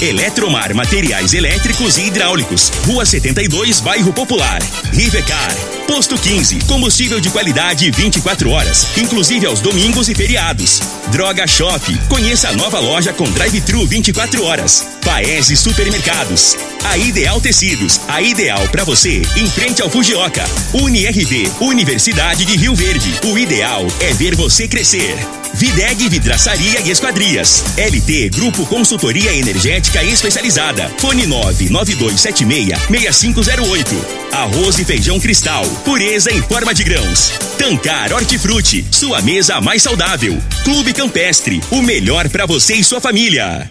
Eletromar Materiais Elétricos e Hidráulicos. Rua 72, Bairro Popular. Rivecar. Posto 15. Combustível de qualidade 24 horas, inclusive aos domingos e feriados. Droga Shop. Conheça a nova loja com drive-thru 24 horas. Paese Supermercados. A Ideal Tecidos. A ideal para você em frente ao Fujioka. UniRV. Universidade de Rio Verde. O ideal é ver você crescer. Videg Vidraçaria e Esquadrias. LT Grupo Consultoria Energética Especializada. Fone 99276-6508. Arroz e feijão cristal. Pureza em forma de grãos. Tancar Hortifruti. Sua mesa mais saudável. Clube Campestre. O melhor para você e sua família.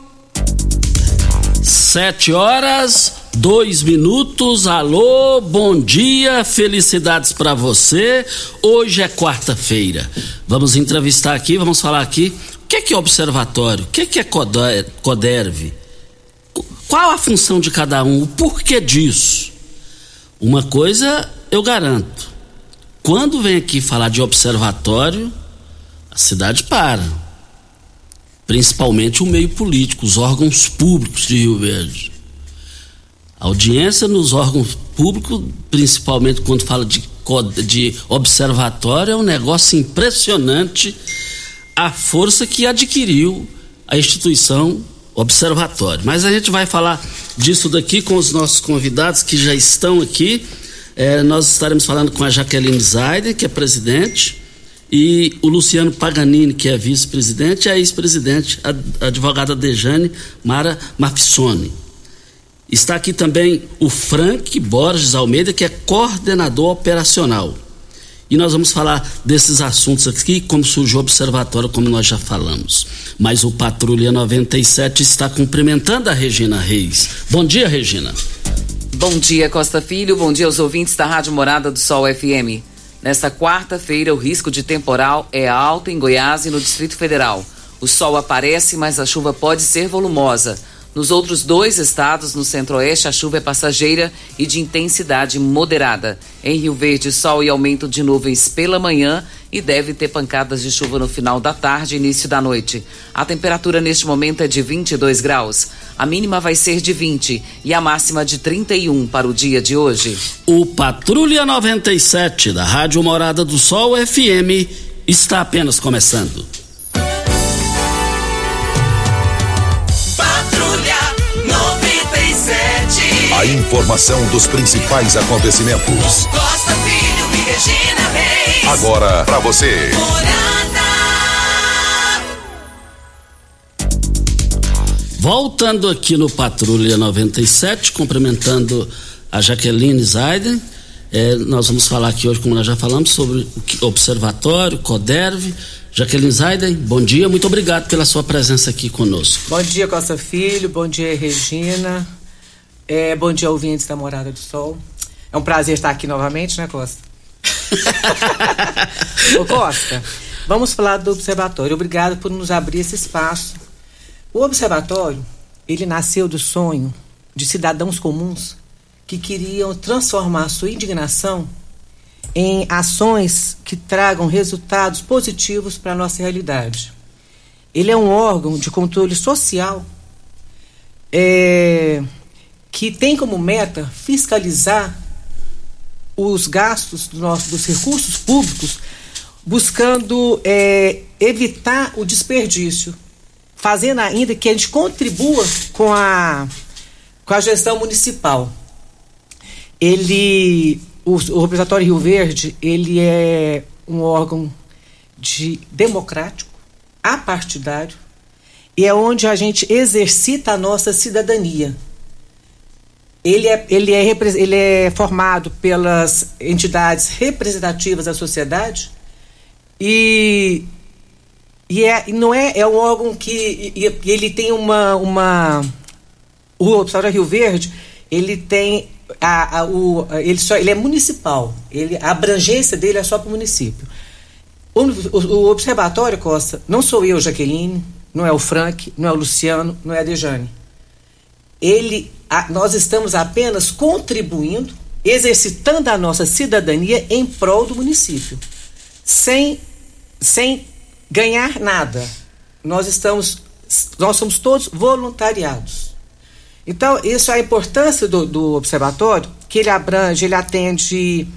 Sete horas, dois minutos. Alô, bom dia, felicidades para você. Hoje é quarta-feira. Vamos entrevistar aqui, vamos falar aqui. O que é, que é observatório? O que é, que é CODERV? Qual a função de cada um? O porquê disso? Uma coisa eu garanto: quando vem aqui falar de observatório, a cidade para principalmente o meio político, os órgãos públicos de Rio Verde. A audiência nos órgãos públicos, principalmente quando fala de, de observatório, é um negócio impressionante a força que adquiriu a instituição observatório. Mas a gente vai falar disso daqui com os nossos convidados que já estão aqui. É, nós estaremos falando com a Jaqueline Zaiden, que é presidente, e o Luciano Paganini, que é vice-presidente, e a ex-presidente, a advogada Dejane Mara Mafissoni. Está aqui também o Frank Borges Almeida, que é coordenador operacional. E nós vamos falar desses assuntos aqui, como surgiu o observatório, como nós já falamos. Mas o Patrulha 97 está cumprimentando a Regina Reis. Bom dia, Regina. Bom dia, Costa Filho. Bom dia aos ouvintes da Rádio Morada do Sol FM. Nesta quarta-feira, o risco de temporal é alto em Goiás e no Distrito Federal. O sol aparece, mas a chuva pode ser volumosa. Nos outros dois estados, no centro-oeste, a chuva é passageira e de intensidade moderada. Em Rio Verde, sol e aumento de nuvens pela manhã e deve ter pancadas de chuva no final da tarde e início da noite. A temperatura neste momento é de 22 graus. A mínima vai ser de 20 e a máxima de 31 para o dia de hoje. O Patrulha 97 da Rádio Morada do Sol FM está apenas começando. A informação dos principais acontecimentos. Costa Filho e Regina Reis. Agora para você. Voltando aqui no Patrulha 97, cumprimentando a Jaqueline Zaiden. É, nós vamos falar aqui hoje, como nós já falamos, sobre o Observatório, CODERV. Jaqueline Zaiden, bom dia, muito obrigado pela sua presença aqui conosco. Bom dia, Costa Filho, bom dia, Regina. É, bom dia, ouvintes da Morada do Sol. É um prazer estar aqui novamente, né, Costa? Ô, Costa, vamos falar do observatório. Obrigado por nos abrir esse espaço. O observatório, ele nasceu do sonho de cidadãos comuns que queriam transformar sua indignação em ações que tragam resultados positivos para a nossa realidade. Ele é um órgão de controle social é, que tem como meta fiscalizar os gastos do nosso, dos recursos públicos, buscando é, evitar o desperdício, fazendo ainda que a gente contribua com a, com a gestão municipal. Ele, o, o Observatório Rio Verde, ele é um órgão de democrático, apartidário, e é onde a gente exercita a nossa cidadania. Ele é, ele é, ele é formado pelas entidades representativas da sociedade e, e é, não é, é um órgão que e, e ele tem uma, uma o Observatório Rio Verde ele tem a, a, o, ele, só, ele é municipal, ele, a abrangência dele é só para o município. O, o, Observatório, Costa, não sou eu, Jaqueline, não é o Frank, não é o Luciano, não é a Dejane. Ele, a, nós estamos apenas contribuindo, exercitando a nossa cidadania em prol do município, sem, sem ganhar nada. Nós estamos, nós somos todos voluntariados. Então, isso é a importância do, do observatório, que ele abrange, ele atende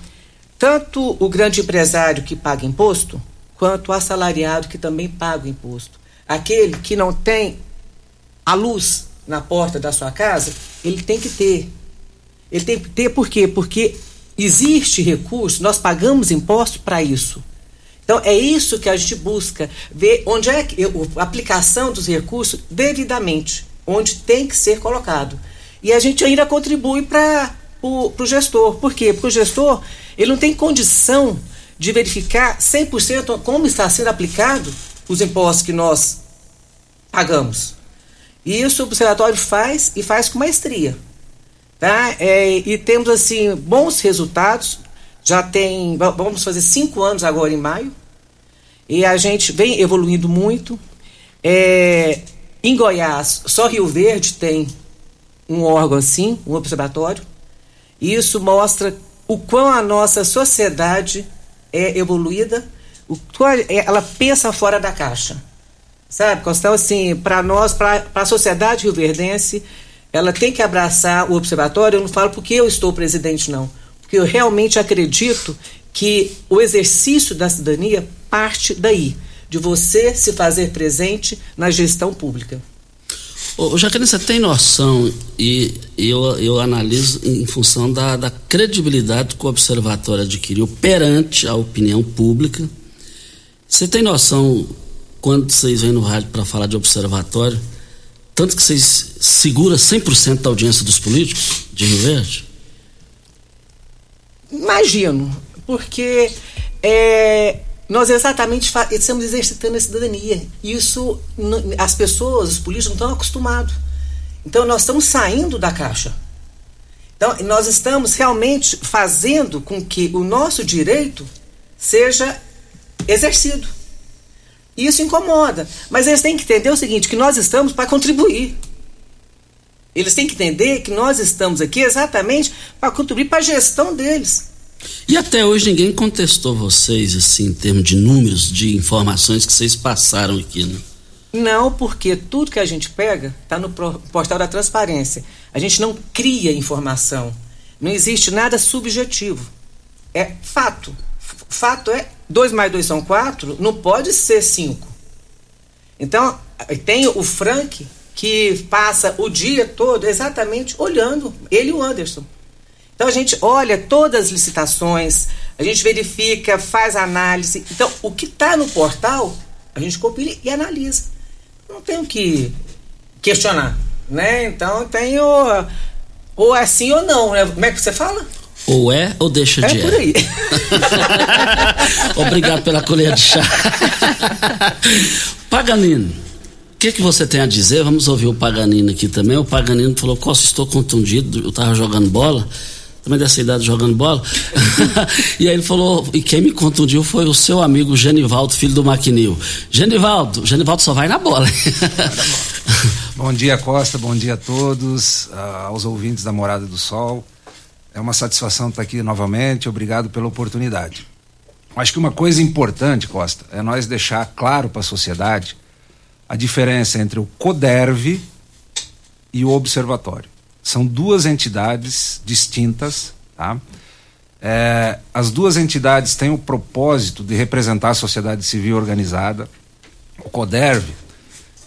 tanto o grande empresário que paga imposto, quanto o assalariado que também paga imposto. Aquele que não tem a luz na porta da sua casa, ele tem que ter. Ele tem que ter por quê? Porque existe recurso, nós pagamos imposto para isso. Então é isso que a gente busca, ver onde é a aplicação dos recursos devidamente onde tem que ser colocado. E a gente ainda contribui para o gestor. Por quê? Porque o gestor ele não tem condição de verificar 100% como está sendo aplicado os impostos que nós pagamos. E isso o observatório faz e faz com maestria. Tá? É, e temos assim bons resultados. Já tem, vamos fazer cinco anos agora em maio. E a gente vem evoluindo muito. É, em Goiás, só Rio Verde tem um órgão assim, um observatório. E isso mostra o quão a nossa sociedade é evoluída, o quão ela pensa fora da caixa. Sabe, Costão, assim, para nós, para a sociedade rioverdense, ela tem que abraçar o observatório. Eu não falo porque eu estou presidente, não. Porque eu realmente acredito que o exercício da cidadania parte daí de você se fazer presente na gestão pública. Ô, Jaqueline, você tem noção, e eu, eu analiso em função da, da credibilidade que o observatório adquiriu perante a opinião pública. Você tem noção, quando vocês vêm no rádio para falar de observatório, tanto que vocês seguram 100% da audiência dos políticos de Rio Verde? Imagino, porque é, nós exatamente estamos exercitando a cidadania. Isso as pessoas, os políticos não estão acostumados. Então nós estamos saindo da caixa. Então nós estamos realmente fazendo com que o nosso direito seja exercido. E isso incomoda. Mas eles têm que entender o seguinte, que nós estamos para contribuir. Eles têm que entender que nós estamos aqui exatamente para contribuir para a gestão deles. E até hoje ninguém contestou vocês, assim, em termos de números, de informações que vocês passaram aqui, né? Não, porque tudo que a gente pega está no portal da transparência. A gente não cria informação. Não existe nada subjetivo. É fato. Fato é 2 mais 2 são 4, não pode ser 5. Então, tem o Frank que passa o dia todo exatamente olhando, ele e o Anderson. Então a gente olha todas as licitações, a gente verifica, faz análise. Então, o que está no portal, a gente copia e analisa. Não tem que questionar, né? Então tem o ou é sim ou não, né? Como é que você fala? Ou é ou deixa de é. por aí. Obrigado pela colher de chá. Paganino, o que, que você tem a dizer? Vamos ouvir o Paganino aqui também. O Paganino falou: Costa, estou contundido, eu estava jogando bola também dessa idade jogando bola. e aí ele falou, e quem me contundiu foi o seu amigo Genivaldo, filho do Maquinil. Genivaldo, Genivaldo só vai na bola. bom dia, Costa, bom dia a todos, uh, aos ouvintes da Morada do Sol. É uma satisfação estar aqui novamente, obrigado pela oportunidade. Acho que uma coisa importante, Costa, é nós deixar claro para a sociedade a diferença entre o CODERV e o Observatório. São duas entidades distintas, tá? É, as duas entidades têm o propósito de representar a sociedade civil organizada. O CODERV,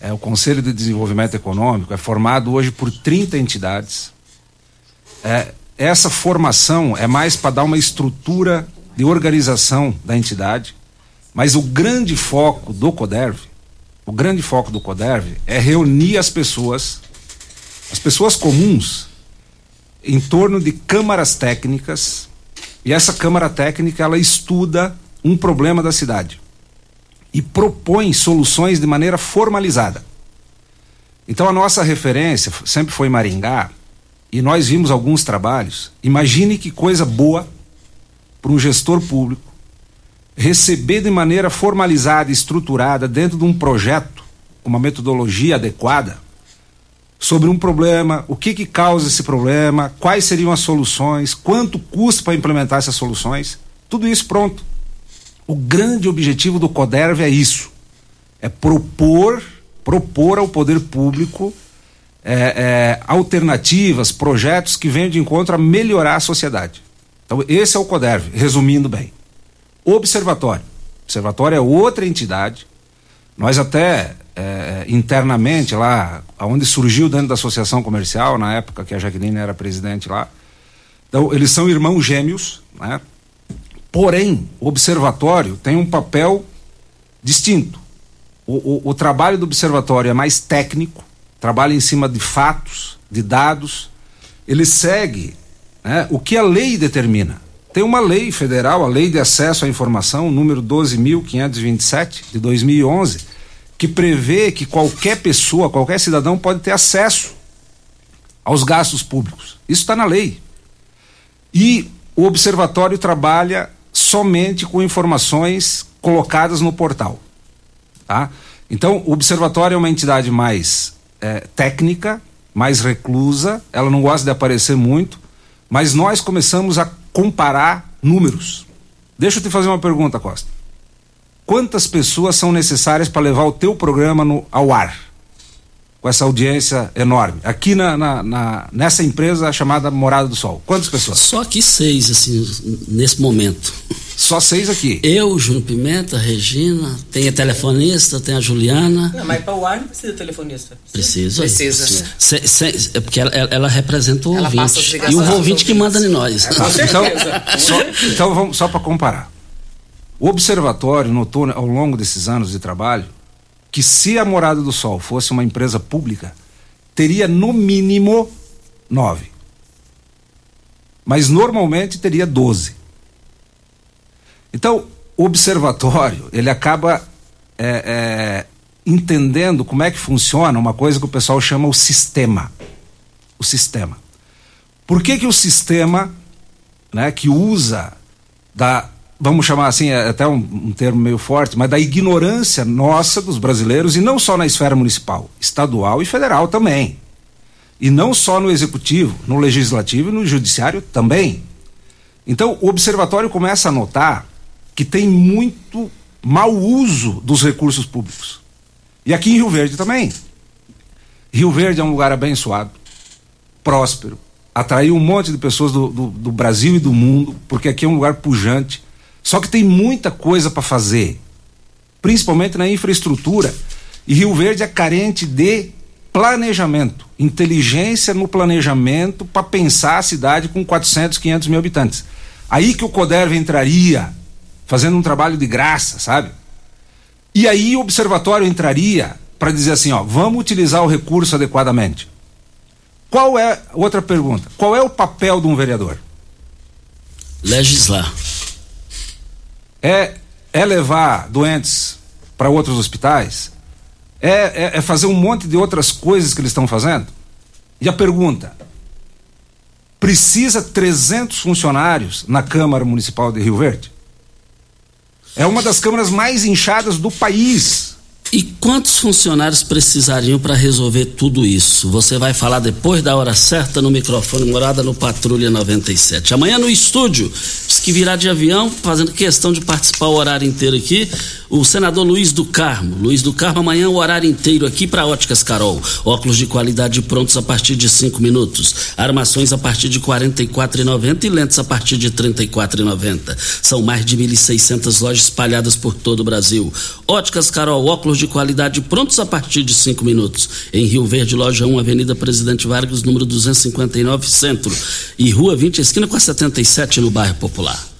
é, o Conselho de Desenvolvimento Econômico, é formado hoje por 30 entidades. É, essa formação é mais para dar uma estrutura de organização da entidade, mas o grande foco do CODERV, o grande foco do CODERV é reunir as pessoas, as pessoas comuns, em torno de câmaras técnicas, e essa câmara técnica ela estuda um problema da cidade e propõe soluções de maneira formalizada. Então a nossa referência sempre foi Maringá, e nós vimos alguns trabalhos. Imagine que coisa boa para um gestor público receber de maneira formalizada estruturada dentro de um projeto, uma metodologia adequada, sobre um problema, o que que causa esse problema, quais seriam as soluções, quanto custa para implementar essas soluções, tudo isso pronto. O grande objetivo do CODERV é isso, é propor, propor ao poder público é, é, alternativas, projetos que venham de encontro a melhorar a sociedade. Então, esse é o CODERV, resumindo bem. Observatório. Observatório é outra entidade. Nós até é, internamente lá, onde surgiu dentro da associação comercial, na época que a Jaqueline era presidente lá. Então, eles são irmãos gêmeos, né? Porém, o observatório tem um papel distinto. O, o, o trabalho do observatório é mais técnico, trabalha em cima de fatos, de dados. Ele segue né, o que a lei determina. Tem uma lei federal, a Lei de Acesso à Informação, número 12.527, de 2011, que prevê que qualquer pessoa, qualquer cidadão pode ter acesso aos gastos públicos. Isso está na lei. E o observatório trabalha somente com informações colocadas no portal. Tá? Então, o observatório é uma entidade mais é, técnica, mais reclusa, ela não gosta de aparecer muito, mas nós começamos a comparar números. Deixa eu te fazer uma pergunta, Costa. Quantas pessoas são necessárias para levar o teu programa no, ao ar? Com essa audiência enorme. Aqui na, na, na, nessa empresa chamada Morada do Sol. Quantas pessoas? Só aqui seis, assim, nesse momento. Só seis aqui. Eu, Júnior Pimenta, Regina, tem a telefonista, tem a Juliana. Não, mas para o ar não precisa de telefonista. Precisa. Precisa. Se- se- é porque ela, ela- representa o Ela ouvinte. E o ouvinte que manda em nós. Tá, então, só, então vamos só para comparar. O observatório notou ao longo desses anos de trabalho que se a Morada do Sol fosse uma empresa pública, teria no mínimo nove. Mas normalmente teria doze. Então, o observatório, ele acaba é, é, entendendo como é que funciona uma coisa que o pessoal chama o sistema. O sistema. Por que, que o sistema né, que usa da, vamos chamar assim, é até um, um termo meio forte, mas da ignorância nossa dos brasileiros, e não só na esfera municipal, estadual e federal também. E não só no executivo, no legislativo e no judiciário também. Então, o observatório começa a notar que tem muito mau uso dos recursos públicos. E aqui em Rio Verde também. Rio Verde é um lugar abençoado, próspero, atraiu um monte de pessoas do, do, do Brasil e do mundo, porque aqui é um lugar pujante. Só que tem muita coisa para fazer, principalmente na infraestrutura. E Rio Verde é carente de planejamento, inteligência no planejamento para pensar a cidade com 400, 500 mil habitantes. Aí que o CODERV entraria, fazendo um trabalho de graça, sabe? E aí o observatório entraria para dizer assim, ó, vamos utilizar o recurso adequadamente. Qual é, outra pergunta, qual é o papel de um vereador? Legislar. É, é levar doentes para outros hospitais? É, é, é fazer um monte de outras coisas que eles estão fazendo? E a pergunta: precisa 300 funcionários na Câmara Municipal de Rio Verde? É uma das câmaras mais inchadas do país. E quantos funcionários precisariam para resolver tudo isso? Você vai falar depois da hora certa no microfone Morada no Patrulha 97. Amanhã no estúdio, diz que virá de avião, fazendo questão de participar o horário inteiro aqui, o senador Luiz do Carmo. Luiz do Carmo, amanhã o horário inteiro aqui para Óticas Carol. Óculos de qualidade prontos a partir de 5 minutos. Armações a partir de R$ 44,90 e lentes a partir de R$ 34,90. São mais de 1.600 lojas espalhadas por todo o Brasil. Óticas Carol, óculos de qualidade prontos a partir de 5 minutos. Em Rio Verde, loja 1, Avenida Presidente Vargas, número 259, Centro. E Rua 20, esquina com a 77, no bairro Popular.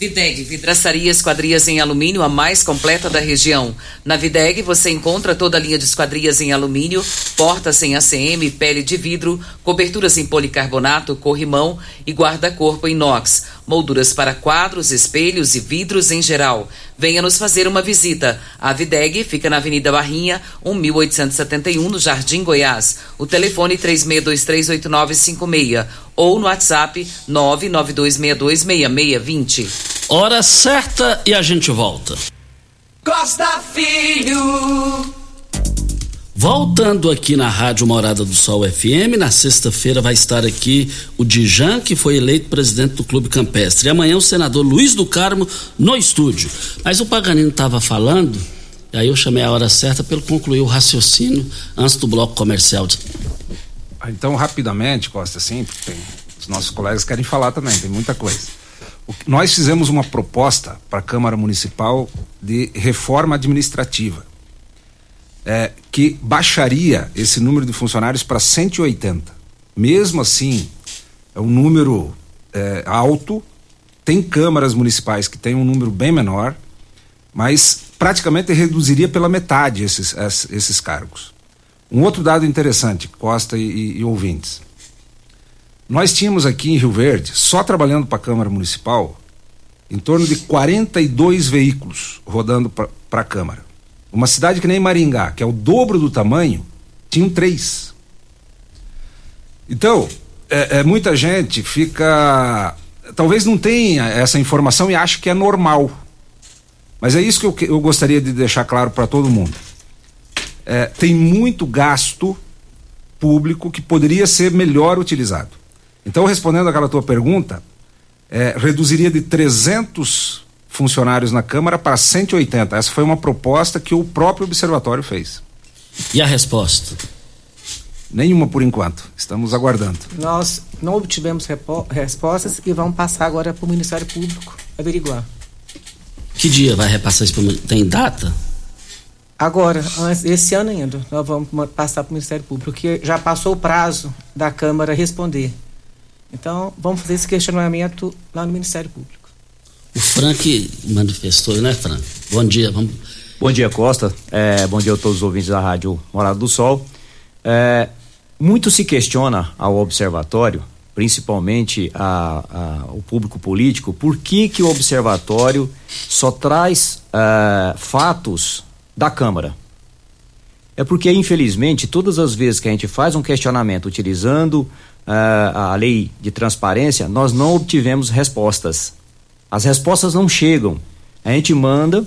Videg, vidraçaria esquadrias em alumínio, a mais completa da região. Na Videg você encontra toda a linha de esquadrias em alumínio, portas sem ACM, pele de vidro, coberturas em policarbonato, corrimão e guarda-corpo inox, molduras para quadros, espelhos e vidros em geral. Venha nos fazer uma visita. A Videg fica na Avenida Barrinha, 1871, no Jardim Goiás. O telefone 36238956 ou no WhatsApp 992626620. Hora certa e a gente volta. Costa Filho. Voltando aqui na Rádio Morada do Sol FM, na sexta-feira vai estar aqui o Dijan, que foi eleito presidente do Clube Campestre. E amanhã o senador Luiz do Carmo no estúdio. Mas o Paganino estava falando, e aí eu chamei a hora certa para ele concluir o raciocínio antes do bloco comercial. Então, rapidamente, Costa, sim, porque tem, os nossos colegas querem falar também, tem muita coisa. Nós fizemos uma proposta para a Câmara Municipal de reforma administrativa, é, que baixaria esse número de funcionários para 180. Mesmo assim, é um número é, alto, tem câmaras municipais que têm um número bem menor, mas praticamente reduziria pela metade esses, esses cargos. Um outro dado interessante, Costa e, e, ouvintes. Nós tínhamos aqui em Rio Verde, só trabalhando para a Câmara Municipal, em torno de 42 veículos rodando para a Câmara. Uma cidade que nem Maringá, que é o dobro do tamanho, tinham três. Então, é, é, muita gente fica. Talvez não tenha essa informação e acha que é normal. Mas é isso que eu, eu gostaria de deixar claro para todo mundo é, tem muito gasto público que poderia ser melhor utilizado. Então, respondendo aquela tua pergunta, é, reduziria de 300 funcionários na Câmara para 180. Essa foi uma proposta que o próprio observatório fez. E a resposta? Nenhuma por enquanto. Estamos aguardando. Nós não obtivemos respostas e vamos passar agora para o Ministério Público averiguar. Que dia vai repassar isso? Tem data? Agora, esse ano ainda, nós vamos passar para o Ministério Público, que já passou o prazo da Câmara responder. Então, vamos fazer esse questionamento lá no Ministério Público. O Frank manifestou, né, Frank? Bom dia, vamos. Bom dia, Costa. É, bom dia a todos os ouvintes da Rádio Morada do Sol. É, muito se questiona ao observatório, principalmente a, a, o público político, por que, que o observatório só traz é, fatos da Câmara. É porque, infelizmente, todas as vezes que a gente faz um questionamento utilizando uh, a lei de transparência, nós não obtivemos respostas. As respostas não chegam. A gente manda,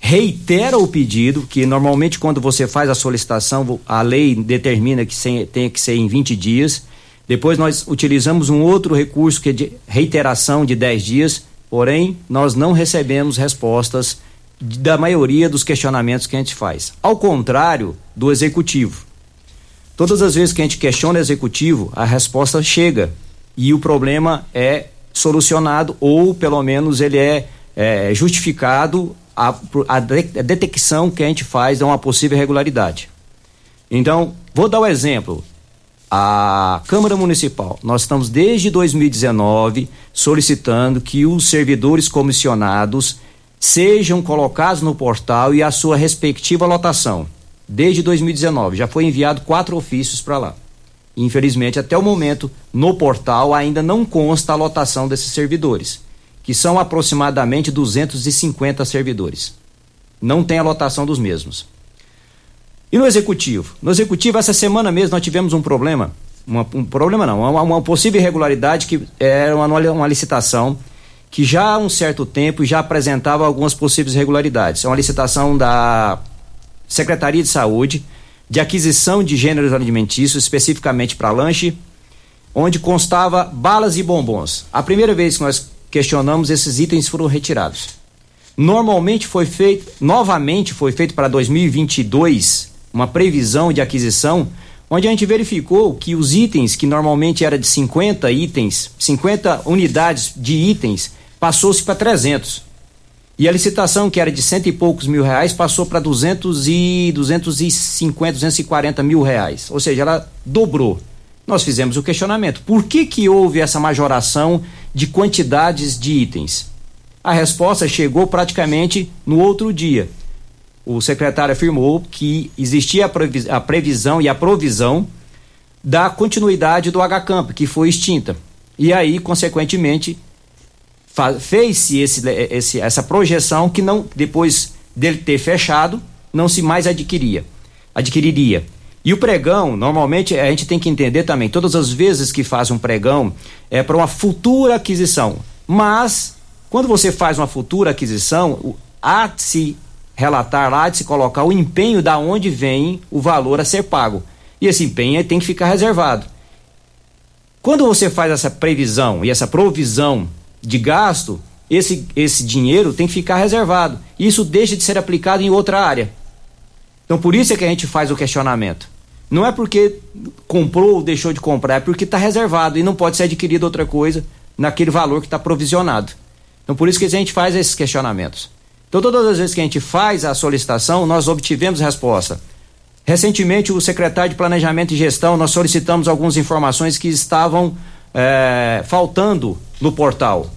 reitera o pedido, que normalmente quando você faz a solicitação, a lei determina que tem que ser em 20 dias. Depois nós utilizamos um outro recurso que é de reiteração de 10 dias, porém nós não recebemos respostas da maioria dos questionamentos que a gente faz. Ao contrário do executivo. Todas as vezes que a gente questiona o executivo, a resposta chega e o problema é solucionado ou pelo menos ele é, é justificado a, a, detecção que a gente faz de uma possível irregularidade. Então, vou dar o um exemplo. A Câmara Municipal, nós estamos desde 2019 solicitando que os servidores comissionados sejam colocados no portal e a sua respectiva lotação. Desde 2019, já foi enviado quatro ofícios para lá. Infelizmente, até o momento, no portal ainda não consta a lotação desses servidores, que são aproximadamente 250 servidores. Não tem a lotação dos mesmos. E no executivo? No executivo, essa semana mesmo, nós tivemos um problema. Uma, um problema não, uma, uma possível irregularidade que era uma, uma licitação que já há um certo tempo já apresentava algumas possíveis irregularidades. É uma licitação da Secretaria de Saúde de aquisição de gêneros alimentícios, especificamente para lanche, onde constava balas e bombons. A primeira vez que nós questionamos, esses itens foram retirados. Normalmente foi feito, novamente foi feito para 2022, uma previsão de aquisição, onde a gente verificou que os itens que normalmente era de 50 itens, 50 unidades de itens, passou-se para 300. E a licitação, que era de cento e poucos mil reais, passou para 200 e 250, 240 mil reais. Ou seja, ela dobrou. Nós fizemos o questionamento. Por que, que houve essa majoração de quantidades de itens? A resposta chegou praticamente no outro dia. O secretário afirmou que existia a previsão e a provisão da continuidade do H-Camp, que foi extinta. E aí, consequentemente, fez-se esse, esse, essa projeção que não depois dele ter fechado, não se mais adquiria, adquiriria. E o pregão, normalmente a gente tem que entender também, todas as vezes que faz um pregão é para uma futura aquisição. Mas quando você faz uma futura aquisição, há de se relatar lá, de se colocar o empenho da onde vem o valor a ser pago. E esse empenho tem que ficar reservado. Quando você faz essa previsão e essa provisão de gasto, esse, esse dinheiro tem que ficar reservado. Isso deixa de ser aplicado em outra área. Então por isso é que a gente faz o questionamento. Não é porque comprou ou deixou de comprar, é porque está reservado e não pode ser adquirido outra coisa naquele valor que está provisionado. Então por isso que a gente faz esses questionamentos. Então todas as vezes que a gente faz a solicitação, nós obtivemos resposta. Recentemente, o secretário de Planejamento e Gestão, nós solicitamos algumas informações que estavam é, faltando no portal.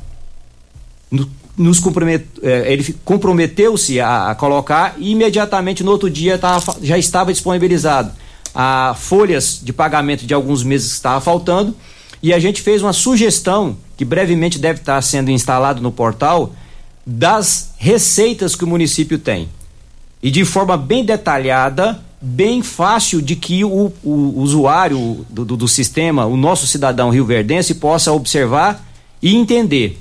Nos compromet, é, ele comprometeu-se a, a, colocar e imediatamente no outro dia tava, já estava disponibilizado. A folhas de pagamento de alguns meses que estava faltando. E a gente fez uma sugestão que brevemente deve estar sendo instalado no portal das receitas que o município tem. E de forma bem detalhada bem fácil de que o, o usuário do, do, do, sistema, o nosso cidadão rioverdense, possa observar e entender,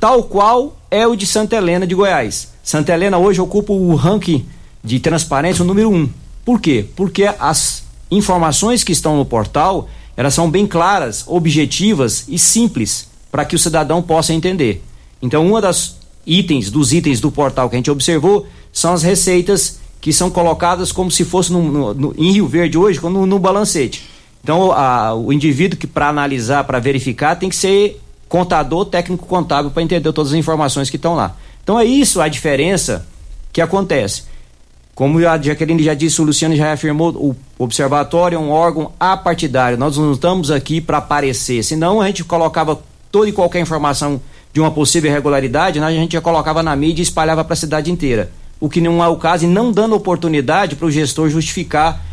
tal qual é o de Santa Helena de Goiás. Santa Helena hoje ocupa o ranking de transparência número um. Por quê? Porque as informações que estão no portal elas são bem claras, objetivas e simples para que o cidadão possa entender. Então, uma das itens dos itens do portal que a gente observou são as receitas que são colocadas como se fosse no, no, no, em Rio Verde hoje, no, no balancete. Então, a, o indivíduo que para analisar, para verificar, tem que ser contador, técnico contábil para entender todas as informações que estão lá. Então é isso a diferença que acontece. Como a Jaqueline já disse, o Luciano já afirmou, o observatório é um órgão apartidário. Nós não estamos aqui para aparecer. Senão a gente colocava toda e qualquer informação de uma possível irregularidade, né, a gente já colocava na mídia e espalhava para a cidade inteira o que não é o caso, e não dando oportunidade para o gestor justificar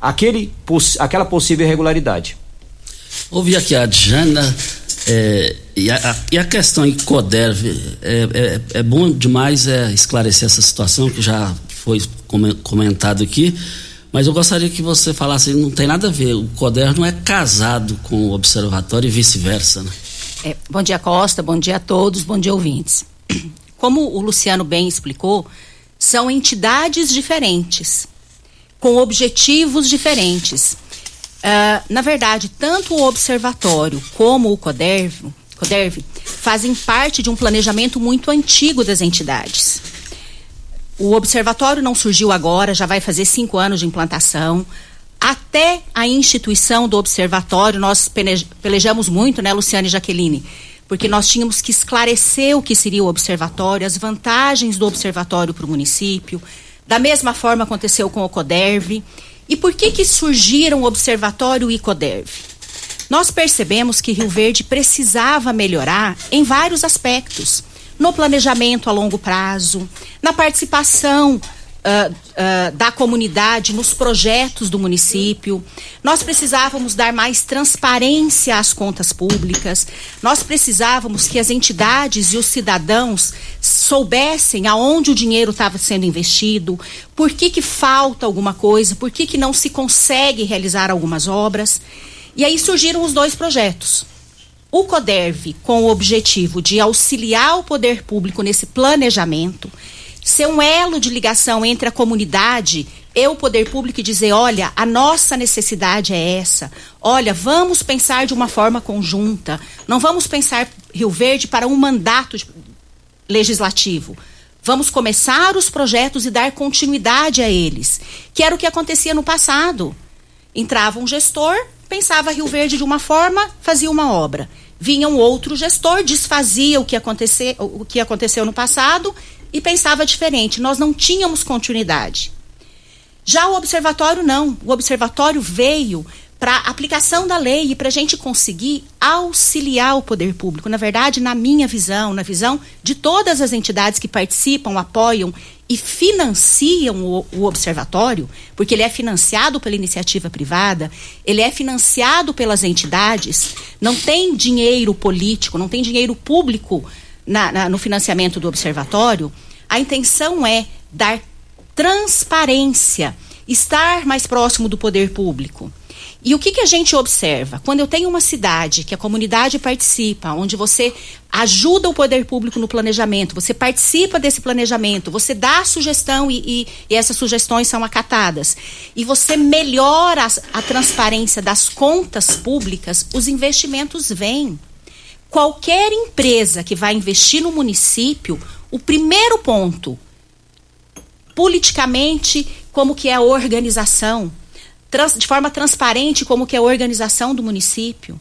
aquele, aquela possível irregularidade. Ouvi aqui a Jana. É, e, a, e, a, questão em CODERV, é, é, é, bom demais é, esclarecer essa situação que já foi comentado aqui, mas eu gostaria que você falasse, não tem nada a ver, o CODERV não é casado com o observatório e vice-versa, né? É, bom dia Costa, bom dia a todos, bom dia ouvintes. Como o Luciano bem explicou, são entidades diferentes, com objetivos diferentes. Uh, na verdade, tanto o observatório como o CODERV, CODERV fazem parte de um planejamento muito antigo das entidades. O observatório não surgiu agora, já vai fazer cinco anos de implantação. Até a instituição do observatório, nós pelejamos muito, né, Luciane e Jaqueline? porque nós tínhamos que esclarecer o que seria o observatório, as vantagens do observatório para o município. Da mesma forma aconteceu com o CODERV. E por que que surgiram o observatório e CODERV? Nós percebemos que Rio Verde precisava melhorar em vários aspectos. No planejamento a longo prazo, na participação uh, uh, da comunidade nos projetos do município. Nós precisávamos dar mais transparência às contas públicas. Nós precisávamos que as entidades e os cidadãos soubessem aonde o dinheiro estava sendo investido, por que, que falta alguma coisa, por que, que não se consegue realizar algumas obras. E aí surgiram os dois projetos. O CODERV, com o objetivo de auxiliar o poder público nesse planejamento, ser um elo de ligação entre a comunidade e o poder público e dizer: olha, a nossa necessidade é essa. Olha, vamos pensar de uma forma conjunta. Não vamos pensar Rio Verde para um mandato legislativo. Vamos começar os projetos e dar continuidade a eles, que era o que acontecia no passado. Entrava um gestor, pensava Rio Verde de uma forma, fazia uma obra. Vinha um outro gestor, desfazia o que, o que aconteceu no passado e pensava diferente. Nós não tínhamos continuidade. Já o observatório não. O observatório veio para aplicação da lei e para a gente conseguir auxiliar o poder público. Na verdade, na minha visão, na visão de todas as entidades que participam, apoiam e financiam o, o, observatório, porque ele é financiado pela iniciativa privada, ele é financiado pelas entidades, não tem dinheiro político, não tem dinheiro público na, na, no financiamento do observatório. A intenção é dar transparência, estar mais próximo do poder público. E o que, que a gente observa? Quando eu tenho uma cidade que a comunidade participa, onde você ajuda o poder público no planejamento, você participa desse planejamento, você dá sugestão e, e, e essas sugestões são acatadas, e você melhora a, a transparência das contas públicas, os investimentos vêm. Qualquer empresa que vai investir no município, o primeiro ponto, politicamente, como que é a organização, trans, de forma transparente como que é a organização do município.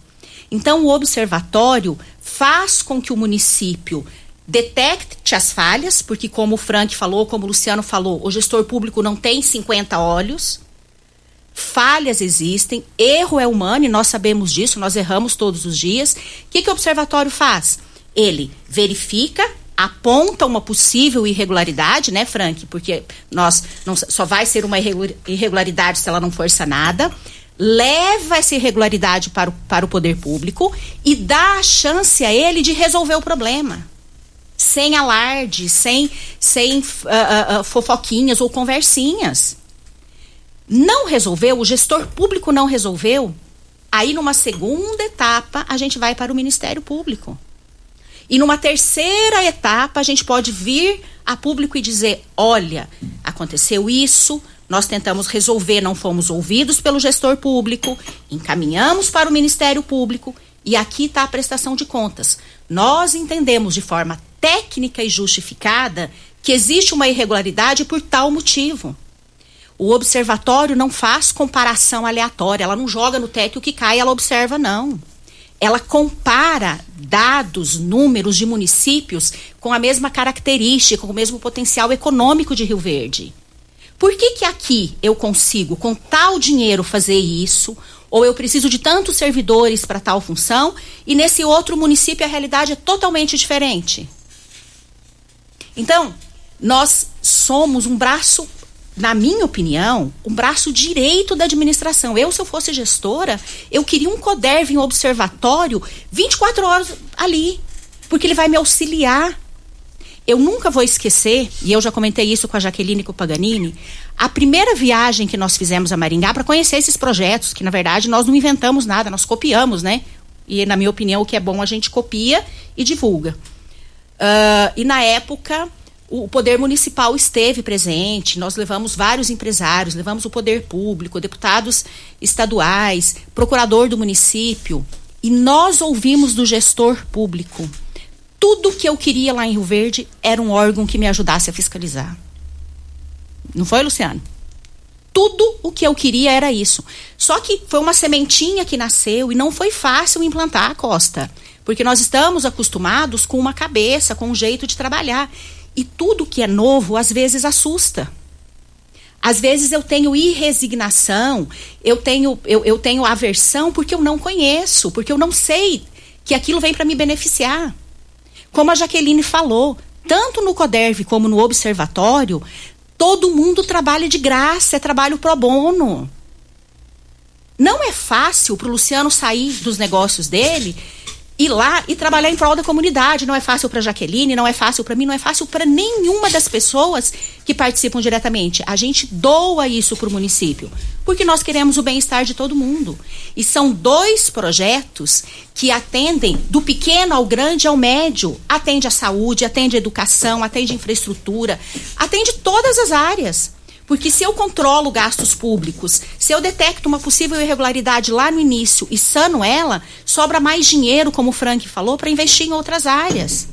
Então, o observatório faz com que o município detecte as falhas, porque como o Frank falou, como o Luciano falou, o gestor público não tem 50 olhos. Falhas existem, erro é humano e nós sabemos disso, nós erramos todos os dias. O que, que o observatório faz? Ele verifica aponta uma possível irregularidade, né, Frank? Porque nós não, só vai ser uma irregularidade se ela não for sanada. Leva essa irregularidade para o, para o poder público e dá a chance a ele de resolver o problema. Sem alarde, sem, sem uh, uh, fofoquinhas ou conversinhas. Não resolveu, o gestor público não resolveu. Aí, numa segunda etapa, a gente vai para o Ministério Público. E numa terceira etapa, a gente pode vir a público e dizer: olha, aconteceu isso, nós tentamos resolver, não fomos ouvidos pelo gestor público, encaminhamos para o Ministério Público e aqui está a prestação de contas. Nós entendemos de forma técnica e justificada que existe uma irregularidade por tal motivo. O observatório não faz comparação aleatória, ela não joga no teto o que cai, ela observa, não ela compara dados, números de municípios com a mesma característica, com o mesmo potencial econômico de Rio Verde. Por que, que aqui eu consigo, com tal dinheiro, fazer isso? Ou eu preciso de tantos servidores para tal função e nesse outro município a realidade é totalmente diferente? Então, nós somos um braço na minha opinião, um braço direito da administração. Eu, se eu fosse gestora, eu queria um CODERV em observatório 24 horas ali, porque ele vai me auxiliar. Eu nunca vou esquecer, e eu já comentei isso com a Jaqueline e com o Paganini, a primeira viagem que nós fizemos a Maringá para conhecer esses projetos, que na verdade nós não inventamos nada, nós copiamos, né? E na minha opinião, o que é bom a gente copia e divulga. Uh, e na época, o poder municipal esteve presente, nós levamos vários empresários, levamos o poder público, deputados estaduais, procurador do município, e nós ouvimos do gestor público. Tudo que eu queria lá em Rio Verde era um órgão que me ajudasse a fiscalizar. Não foi, Luciano? Tudo o que eu queria era isso. Só que foi uma sementinha que nasceu e não foi fácil implantar a Costa. Porque nós estamos acostumados com uma cabeça, com um jeito de trabalhar. E tudo que é novo às vezes assusta. Às vezes eu tenho irresignação, eu tenho, eu, eu tenho aversão porque eu não conheço, porque eu não sei que aquilo vem para me beneficiar. Como a Jaqueline falou, tanto no CODERV como no observatório, todo mundo trabalha de graça, é trabalho pro bono. Não é fácil para o Luciano sair dos negócios dele ir lá e trabalhar em prol da comunidade. Não é fácil para Jaqueline, não é fácil para mim, não é fácil para nenhuma das pessoas que participam diretamente. A gente doa isso para o município, porque nós queremos o bem-estar de todo mundo. E são dois projetos que atendem do pequeno ao grande ao médio. Atende a saúde, atende a educação, atende a infraestrutura, atende todas as áreas. Porque se eu controlo gastos públicos, se eu detecto uma possível irregularidade lá no início e sano ela, sobra mais dinheiro, como o Frank falou, para investir em outras áreas.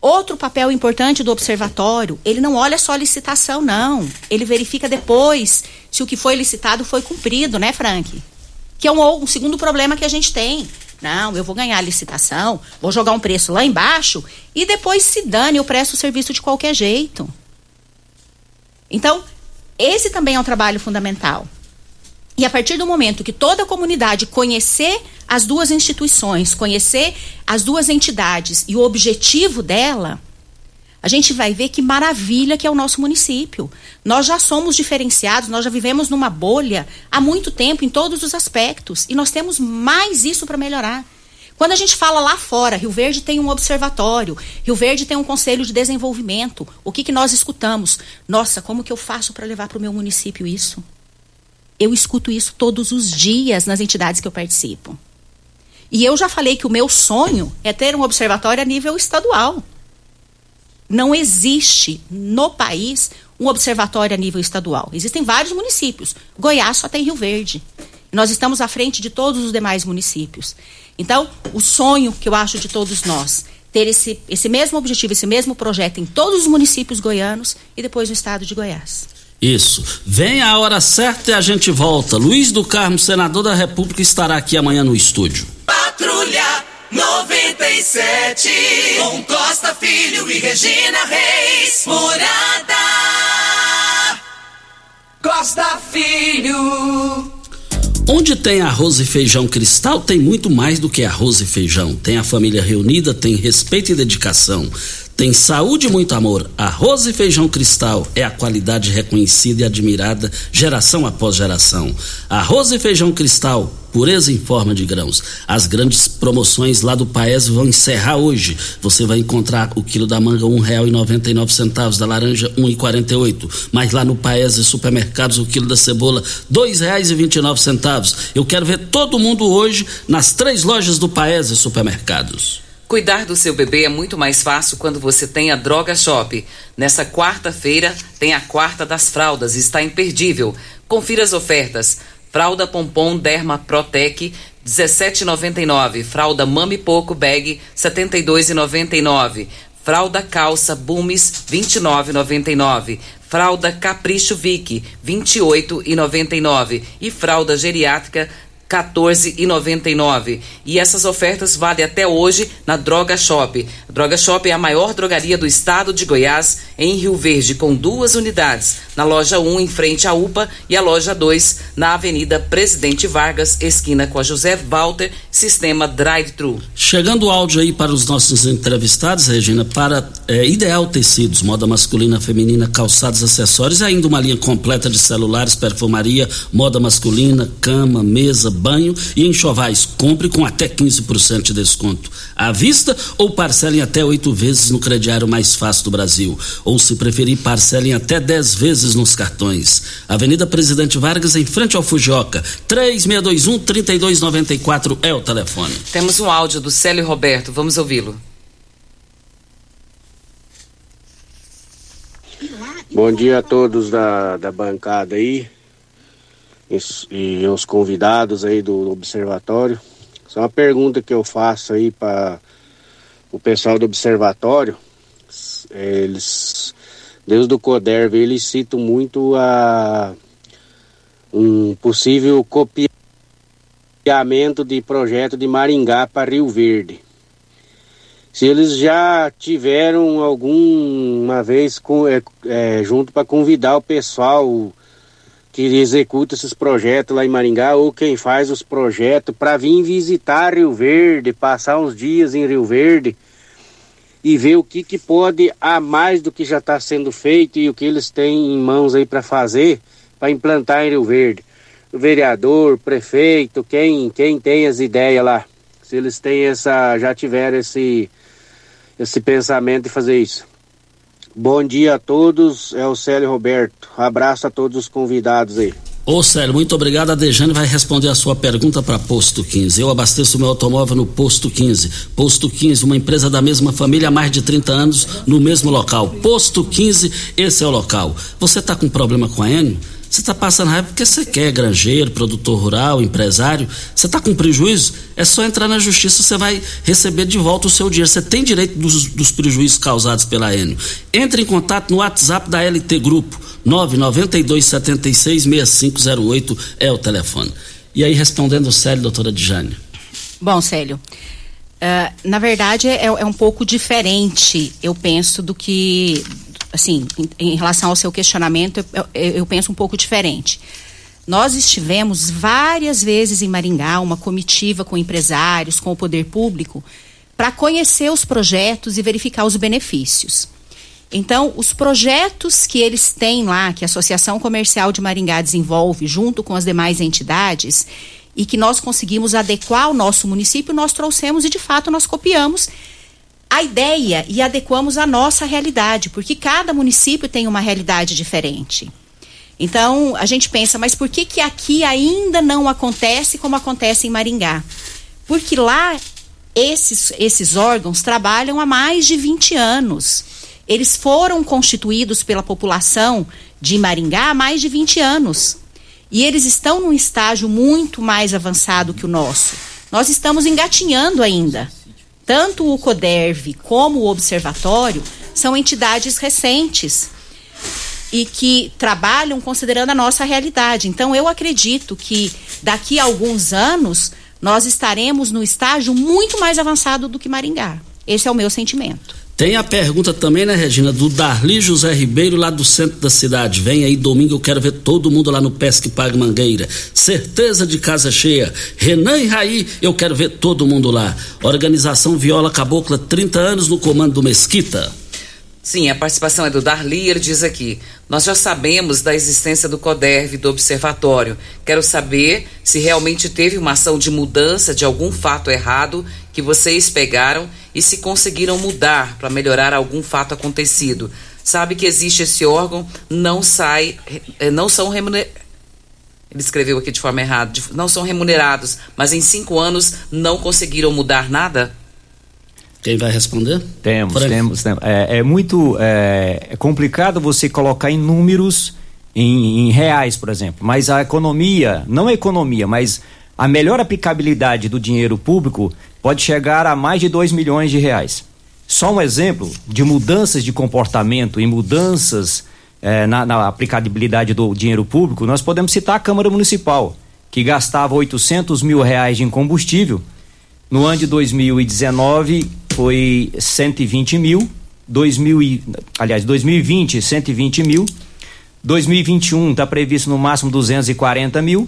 Outro papel importante do observatório, ele não olha só a licitação, não. Ele verifica depois se o que foi licitado foi cumprido, né, Frank? Que é um, um segundo problema que a gente tem. Não, eu vou ganhar a licitação, vou jogar um preço lá embaixo e depois se dane, eu presto o serviço de qualquer jeito. Então, esse também é um trabalho fundamental. E a partir do momento que toda a comunidade conhecer as duas instituições, conhecer as duas entidades e o objetivo dela, a gente vai ver que maravilha que é o nosso município. Nós já somos diferenciados, nós já vivemos numa bolha há muito tempo em todos os aspectos e nós temos mais isso para melhorar. Quando a gente fala lá fora, Rio Verde tem um observatório, Rio Verde tem um conselho de desenvolvimento, o que, que nós escutamos? Nossa, como que eu faço para levar para o meu município isso? Eu escuto isso todos os dias nas entidades que eu participo. E eu já falei que o meu sonho é ter um observatório a nível estadual. Não existe no país um observatório a nível estadual. Existem vários municípios. Goiás só tem Rio Verde. Nós estamos à frente de todos os demais municípios. Então, o sonho que eu acho de todos nós, ter esse, esse mesmo objetivo, esse mesmo projeto em todos os municípios goianos e depois no estado de Goiás. Isso. Vem a hora certa e a gente volta. Luiz do Carmo, senador da República, estará aqui amanhã no estúdio. Patrulha 97. Com Costa Filho e Regina Reis. Morada. Costa Filho. Onde tem arroz e feijão cristal, tem muito mais do que arroz e feijão. Tem a família reunida, tem respeito e dedicação. Tem saúde e muito amor. Arroz e feijão cristal é a qualidade reconhecida e admirada geração após geração. Arroz e feijão cristal, pureza em forma de grãos. As grandes promoções lá do Paes vão encerrar hoje. Você vai encontrar o quilo da manga um real e noventa e nove centavos, da laranja um e quarenta e oito. Mas lá no Paes e supermercados o quilo da cebola dois reais e vinte e nove centavos. Eu quero ver todo mundo hoje nas três lojas do Paes e supermercados. Cuidar do seu bebê é muito mais fácil quando você tem a Droga Shop. Nessa quarta-feira tem a quarta das fraldas, está imperdível. Confira as ofertas. Fralda Pompom Derma Protec 17,99. Fralda Mami Poco Bag 72,99. Fralda Calça Bumes 29,99. Fralda Capricho Vic 28,99 e fralda geriátrica 14,99. E essas ofertas valem até hoje na Droga Shop. Droga Shop é a maior drogaria do estado de Goiás, em Rio Verde, com duas unidades. Na loja 1, em frente à UPA, e a loja 2, na Avenida Presidente Vargas, esquina com a José Walter, sistema drive-thru. Chegando o áudio aí para os nossos entrevistados, Regina, para é, Ideal Tecidos, moda masculina, feminina, calçados, acessórios ainda uma linha completa de celulares, perfumaria, moda masculina, cama, mesa, banho e enxovais. Compre com até 15% de desconto. À vista ou parcelem até oito vezes no crediário mais fácil do Brasil. Ou, se preferir, parcelem até 10 vezes nos cartões. Avenida Presidente Vargas, em frente ao Fujioka. 3621-3294 é o telefone. Temos um áudio do Célio Roberto, vamos ouvi-lo. Bom dia a todos da, da bancada aí e, os convidados aí do observatório. Só uma pergunta que eu faço aí para o pessoal do observatório. Eles, desde o CODERV, eles citam muito a um possível copiamento de projeto de Maringá para Rio Verde. Se eles já tiveram alguma vez com, é, é, junto para convidar o pessoal que executa esses projetos lá em Maringá ou quem faz os projetos para vir visitar Rio Verde, passar uns dias em Rio Verde e ver o que, que pode a mais do que já está sendo feito e o que eles têm em mãos aí para fazer para implantar em Rio Verde. O vereador, prefeito, quem, quem tem as ideias lá, se eles têm essa, já tiveram esse, esse pensamento de fazer isso. Bom dia a todos, é o Célio Roberto. Abraço a todos os convidados aí. Ô Célio, muito obrigado. A Dejane vai responder a sua pergunta para Posto 15. Eu abasteço meu automóvel no Posto 15. Posto 15, uma empresa da mesma família há mais de 30 anos, no mesmo local. Posto 15, esse é o local. Você está com problema com a Enio? Você está passando raiva porque você quer granjeiro, produtor rural, empresário. Você está com prejuízo? É só entrar na justiça, você vai receber de volta o seu dinheiro. Você tem direito dos, dos prejuízos causados pela Enio. Entre em contato no WhatsApp da LT Grupo. 992766508 é o telefone. E aí, respondendo o Célio, doutora Dijane. Bom, Célio, uh, na verdade é, é um pouco diferente, eu penso, do que assim, em, em, relação ao seu questionamento, eu, eu, eu, penso um pouco diferente. Nós estivemos várias vezes em Maringá, uma comitiva com empresários, com o poder público, para conhecer os projetos e verificar os benefícios. Então, os projetos que eles têm lá, que a Associação Comercial de Maringá desenvolve junto com as demais entidades, e que nós conseguimos adequar ao nosso município, nós trouxemos e de fato nós copiamos a ideia e adequamos à nossa realidade, porque cada município tem uma realidade diferente. Então, a gente pensa, mas por que que aqui ainda não acontece como acontece em Maringá? Porque lá esses, esses órgãos trabalham há mais de 20 anos. Eles foram constituídos pela população de Maringá há mais de 20 anos. E eles estão num estágio muito mais avançado que o nosso. Nós estamos engatinhando ainda. Tanto o CODERV como o Observatório são entidades recentes e que trabalham considerando a nossa realidade. Então, eu acredito que daqui a alguns anos nós estaremos no estágio muito mais avançado do que Maringá. Esse é o meu sentimento. Tem a pergunta também, né, Regina, do Darli José Ribeiro, lá do centro da cidade. Vem aí domingo, eu quero ver todo mundo lá no Pesque Pague Mangueira. Certeza de casa cheia. Renan e Raí, eu quero ver todo mundo lá. Organização Viola Cabocla, 30 anos no comando do Mesquita. Sim, a participação é do Darli, ele diz aqui: Nós já sabemos da existência do CODERV, do Observatório. Quero saber se realmente teve uma ação de mudança de algum fato errado que vocês pegaram e se conseguiram mudar para melhorar algum fato acontecido. Sabe que existe esse órgão, não sai, eh, não são remunerados. Ele escreveu aqui de forma errada, não são remunerados, mas em cinco anos não conseguiram mudar nada? Quem vai responder? Temos, temos, temos. É, é muito é, é, complicado você colocar em números, em, em, reais, por exemplo. Mas a economia, não a economia, mas a melhor aplicabilidade do dinheiro público pode chegar a mais de 2 milhões de reais. Só um exemplo de mudanças de comportamento e mudanças é, na, na aplicabilidade do dinheiro público, nós podemos citar a Câmara Municipal, que gastava 800 mil reais em combustível. No ano de 2019, foi 120 mil, 2000 e, aliás, 2020 120 mil, 2021 está previsto no máximo 240 mil,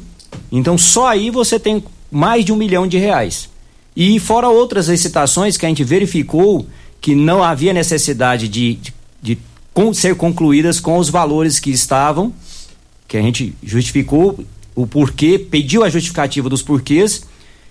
então só aí você tem mais de um milhão de reais. E fora outras licitações que a gente verificou que não havia necessidade de, de, de ser concluídas com os valores que estavam, que a gente justificou o porquê, pediu a justificativa dos porquês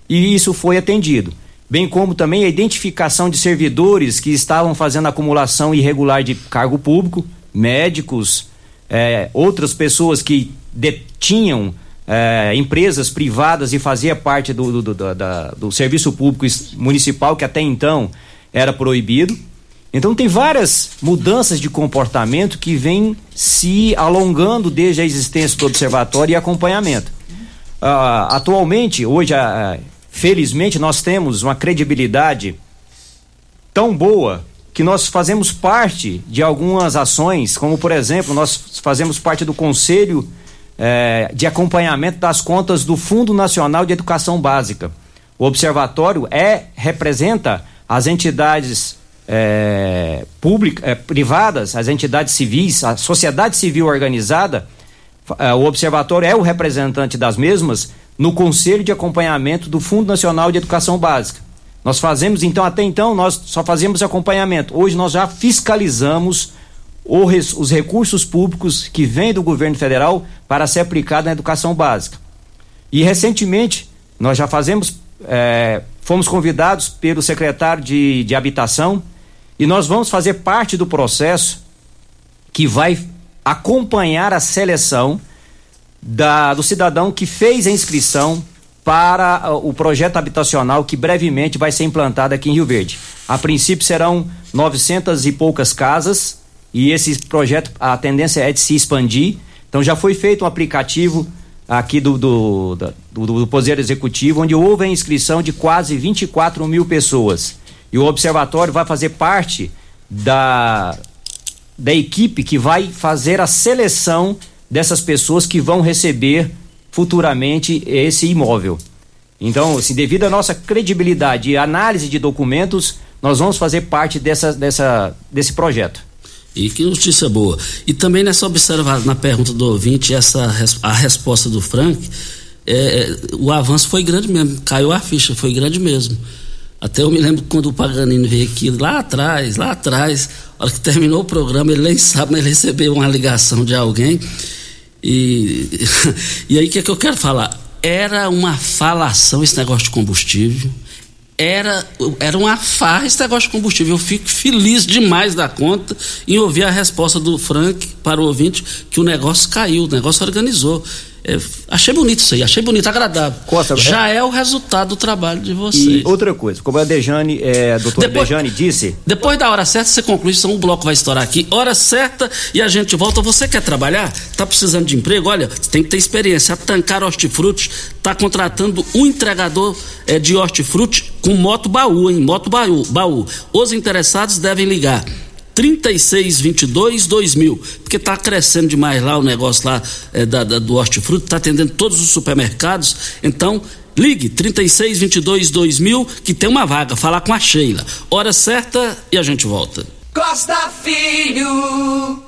e isso foi atendido bem como também a identificação de servidores que estavam fazendo acumulação irregular de cargo público, médicos, é, outras pessoas que detinham é, empresas privadas e fazia parte do, do, do, do serviço público municipal que até então era proibido. Então tem várias mudanças de comportamento que vêm se alongando desde a existência do observatório e acompanhamento. Uh, atualmente, hoje a, Felizmente, nós temos uma credibilidade tão boa que nós fazemos parte de algumas ações, como por exemplo, nós fazemos parte do Conselho eh, de Acompanhamento das Contas do Fundo Nacional de Educação Básica. O observatório é representa as entidades eh, privadas, as entidades civis, a sociedade civil organizada. Eh, o observatório é o representante das mesmas no Conselho de Acompanhamento do Fundo Nacional de Educação Básica. Nós fazemos, então, até então, nós só fazíamos acompanhamento. Hoje nós já fiscalizamos os recursos públicos que vêm do governo federal para ser aplicado na educação básica. E recentemente nós já fazemos, é, fomos convidados pelo secretário de, de Habitação e nós vamos fazer parte do processo que vai acompanhar a seleção da, do cidadão que fez a inscrição para uh, o projeto habitacional que brevemente vai ser implantado aqui em Rio Verde. A princípio serão 900 e poucas casas e esse projeto, a tendência é de se expandir. Então já foi feito um aplicativo aqui do, do, do, do Poder Executivo, onde houve a inscrição de quase 24 mil pessoas. E o observatório vai fazer parte da, da equipe que vai fazer a seleção dessas pessoas que vão receber futuramente esse imóvel. Então, assim, devido à nossa credibilidade e análise de documentos, nós vamos fazer parte dessa, dessa, desse projeto. E que notícia boa. E também nessa observação, na pergunta do ouvinte, essa, a resposta do Frank, é, o avanço foi grande mesmo, caiu a ficha, foi grande mesmo. Até eu me lembro quando o Paganini veio aqui lá atrás, lá atrás, a hora que terminou o programa, ele nem sabe, mas ele recebeu uma ligação de alguém. E, e aí o que, é que eu quero falar? Era uma falação esse negócio de combustível era, era uma farra esse negócio de combustível. Eu fico feliz demais da conta em ouvir a resposta do Frank para o ouvinte que o negócio caiu, o negócio organizou. É, achei bonito isso aí, achei bonito, agradável. Costa, Já é... é o resultado do trabalho de vocês. E outra coisa, como a Dejane, é, doutor depois, Dejane disse. Depois da hora certa, você conclui, senão o bloco vai estourar aqui. Hora certa e a gente volta. Você quer trabalhar? Tá precisando de emprego? Olha, tem que ter experiência. A Tancar Hortifruti está contratando um entregador é, de hortifruti com moto baú, hein? Moto baú, baú. Os interessados devem ligar 3622 2000, porque está crescendo demais lá o negócio lá é, da, da, do hortifruti, está atendendo todos os supermercados. Então, ligue 3622 2000 que tem uma vaga, falar com a Sheila. Hora certa e a gente volta. Costa Filho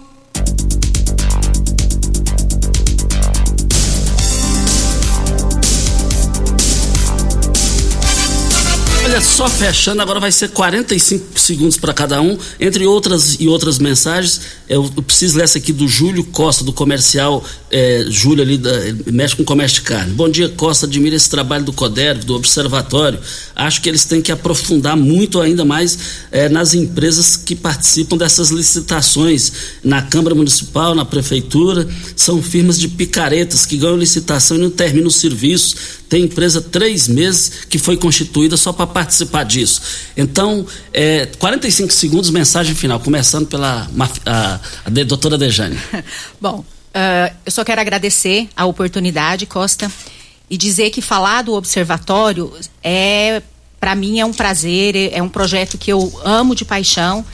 Olha só, fechando, agora vai ser 45 segundos para cada um, entre outras e outras mensagens. Eu, preciso ler essa aqui do Júlio Costa, do comercial, é, Júlio ali, da, mexe com comércio de carne. Bom dia, Costa, admira esse trabalho do CODER, do Observatório. Acho que eles têm que aprofundar muito ainda mais é, nas empresas que participam dessas licitações, na Câmara Municipal, na Prefeitura. São firmas de picaretas que ganham licitação e não terminam o serviço tem empresa três meses que foi constituída só para participar disso. Então, é, 45 segundos, mensagem final, começando pela a, a, a doutora Dejane. Bom, uh, eu só quero agradecer a oportunidade, Costa, e dizer que falar do observatório é, para mim, é um prazer, é, é um projeto que eu amo de paixão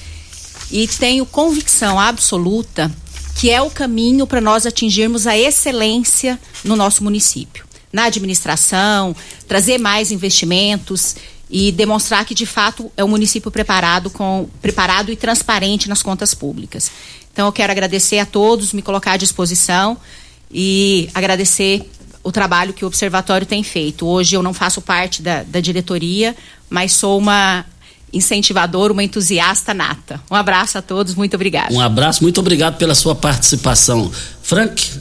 e tenho convicção absoluta que é o caminho para nós atingirmos a excelência no nosso município. Na administração, trazer mais investimentos e demonstrar que de fato é um município preparado com preparado e transparente nas contas públicas. Então eu quero agradecer a todos, me colocar à disposição e agradecer o trabalho que o observatório tem feito. Hoje eu não faço parte da, da diretoria, mas sou uma incentivadora, uma entusiasta nata. Um abraço a todos, muito obrigado. Um abraço, muito obrigado pela sua participação. Frank,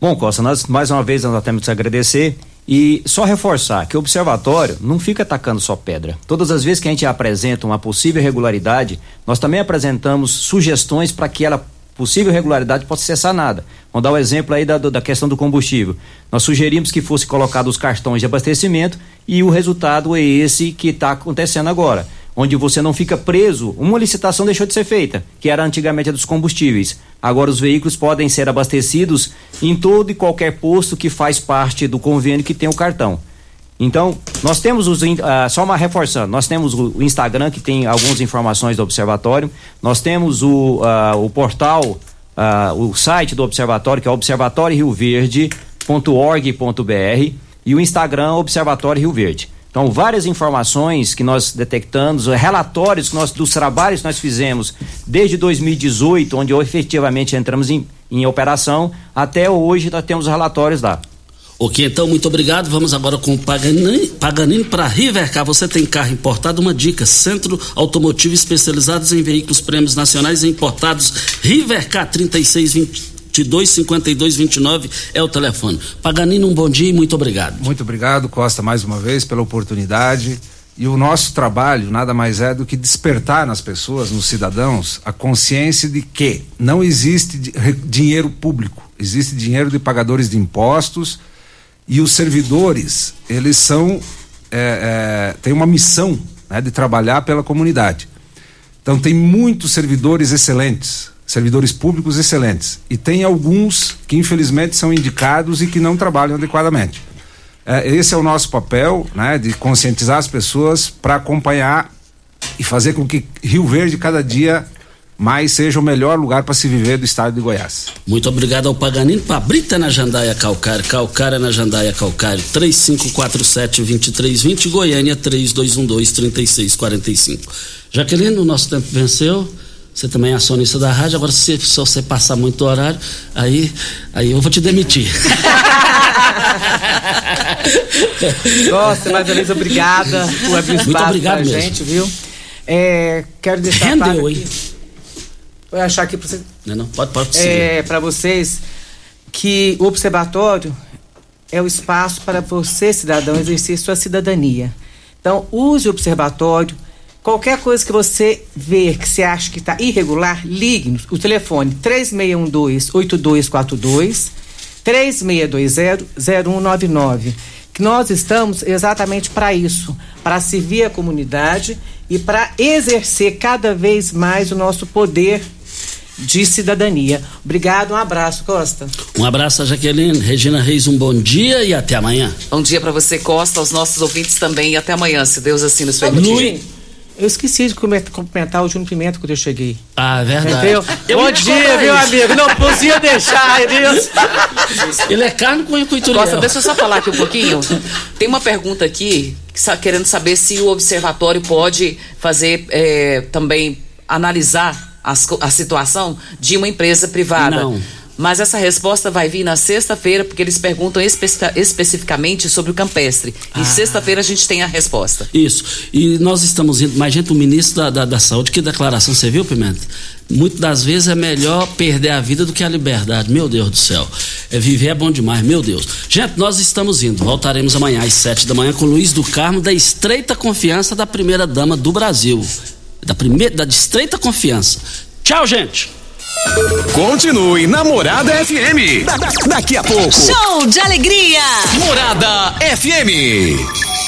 Bom, Costa, nós mais uma vez nós temos que agradecer e só reforçar que o observatório não fica atacando só pedra. Todas as vezes que a gente apresenta uma possível irregularidade, nós também apresentamos sugestões para que ela possível irregularidade possa ser sanada. Vamos dar o um exemplo aí da, da questão do combustível. Nós sugerimos que fosse colocado os cartões de abastecimento e o resultado é esse que está acontecendo agora onde você não fica preso, uma licitação deixou de ser feita, que era antigamente a dos combustíveis. Agora os veículos podem ser abastecidos em todo e qualquer posto que faz parte do convênio que tem o cartão. Então, nós temos os. Uh, só uma reforçando, nós temos o, Instagram que tem algumas informações do observatório, nós temos o, uh, o portal, uh, o site do observatório, que é observatóriorioverde.org.br e o Instagram Observatório Rio Verde. Então, várias informações que nós detectamos, relatórios que nós, dos trabalhos que nós fizemos desde 2018, onde efetivamente entramos em, em operação, até hoje nós temos relatórios lá. Ok, então muito obrigado. Vamos agora com o Paganini, para Rivercar. Você tem carro importado? Uma dica: Centro Automotivo especializados em veículos prêmios nacionais e importados. Rivercar 3620 22 52 29 é o telefone. Paganino, um bom dia e muito obrigado. Muito obrigado, Costa, mais uma vez pela oportunidade. E o nosso trabalho nada mais é do que despertar nas pessoas, nos cidadãos, a consciência de que não existe dinheiro público, existe dinheiro de pagadores de impostos e os servidores, eles são, é, é, têm uma missão né, de trabalhar pela comunidade. Então, tem muitos servidores excelentes, servidores públicos excelentes. E tem alguns que, infelizmente, são indicados e que não trabalham adequadamente. É, esse é o nosso papel, né, de conscientizar as pessoas para acompanhar e fazer com que Rio Verde cada dia mais seja o melhor lugar para se viver do estado de Goiás. Muito obrigado ao Paganino. Pabrita na Jandaia Calcário, Calcária na Jandaia Calcário, 3547-2320, Goiânia 3212-3645. Jaqueline, o nosso tempo venceu. Você também é acionista da rádio, agora se, se você passar muito horário, aí, aí eu vou te demitir. Nossa, mais uma vez, obrigada por abrir espaço Muito obrigado mesmo. gente, viu? É, quero deixar Rendeu, claro hein? aqui- Vou achar aqui pra, você, Não, não, pode, pode é, pra vocês que o observatório é o espaço para você, cidadão, exercer sua cidadania. Então, use o observatório. Qualquer coisa que você ver que você acha que está irregular, ligue-nos. O telefone 3612-8242, 3620-0199. Que nós estamos exatamente para isso, para servir a comunidade e para exercer cada vez mais o nosso poder de cidadania. Obrigado, um abraço, Costa. Um abraço a Jaqueline, Regina Reis, um bom dia e até amanhã. Bom dia para você, Costa, aos nossos ouvintes também e até amanhã, se Deus assim nos permitir. Eu esqueci de comer- cumprimentar o Júnior Pimenta quando eu cheguei. Ah, é verdade. Entendeu? Eu Bom dia, meu isso. amigo. Não podia deixar, Deus. Ele é carne com coituriel. Costa, deixa eu só falar aqui um pouquinho. Tem uma pergunta aqui querendo saber se o observatório pode fazer é, também analisar as a situação de uma empresa privada. Não. Mas essa resposta vai vir na sexta-feira, porque eles perguntam especifica- especificamente sobre o campestre. Ah. E sexta-feira a gente tem a resposta. Isso. E nós estamos indo, mas gente, o ministro da, da, da Saúde, que declaração, você viu, Pimenta? Muitas das vezes é melhor perder a vida do que a liberdade. Meu Deus do céu. É, viver é bom demais, meu Deus. Gente, nós estamos indo. Voltaremos amanhã às sete da manhã com Luiz do Carmo, da estreita confiança da primeira dama do Brasil. Da primeira, da estreita confiança. Tchau, gente. Continue na Morada FM. Da- da- daqui a pouco. Show de alegria! Morada FM.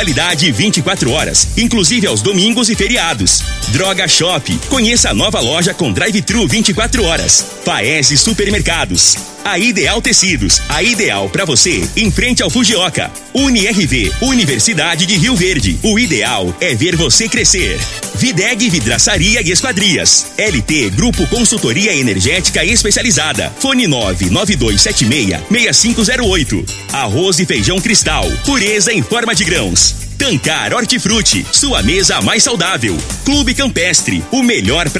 qualidade 24 horas, inclusive aos domingos e feriados. Droga Shop, conheça a nova loja com drive-thru 24 horas. Paese Supermercados. A Ideal Tecidos, a ideal para você, em frente ao Fujioka. UniRV, Universidade de Rio Verde. O ideal é ver você crescer. Videg Vidraçaria e Esquadrias. LT Grupo Consultoria Energética Especializada. Fone 99276-6508. Arroz e feijão cristal. Pureza em forma de grãos. Tancar Hortifruti, sua mesa mais saudável. Clube Campestre, o melhor para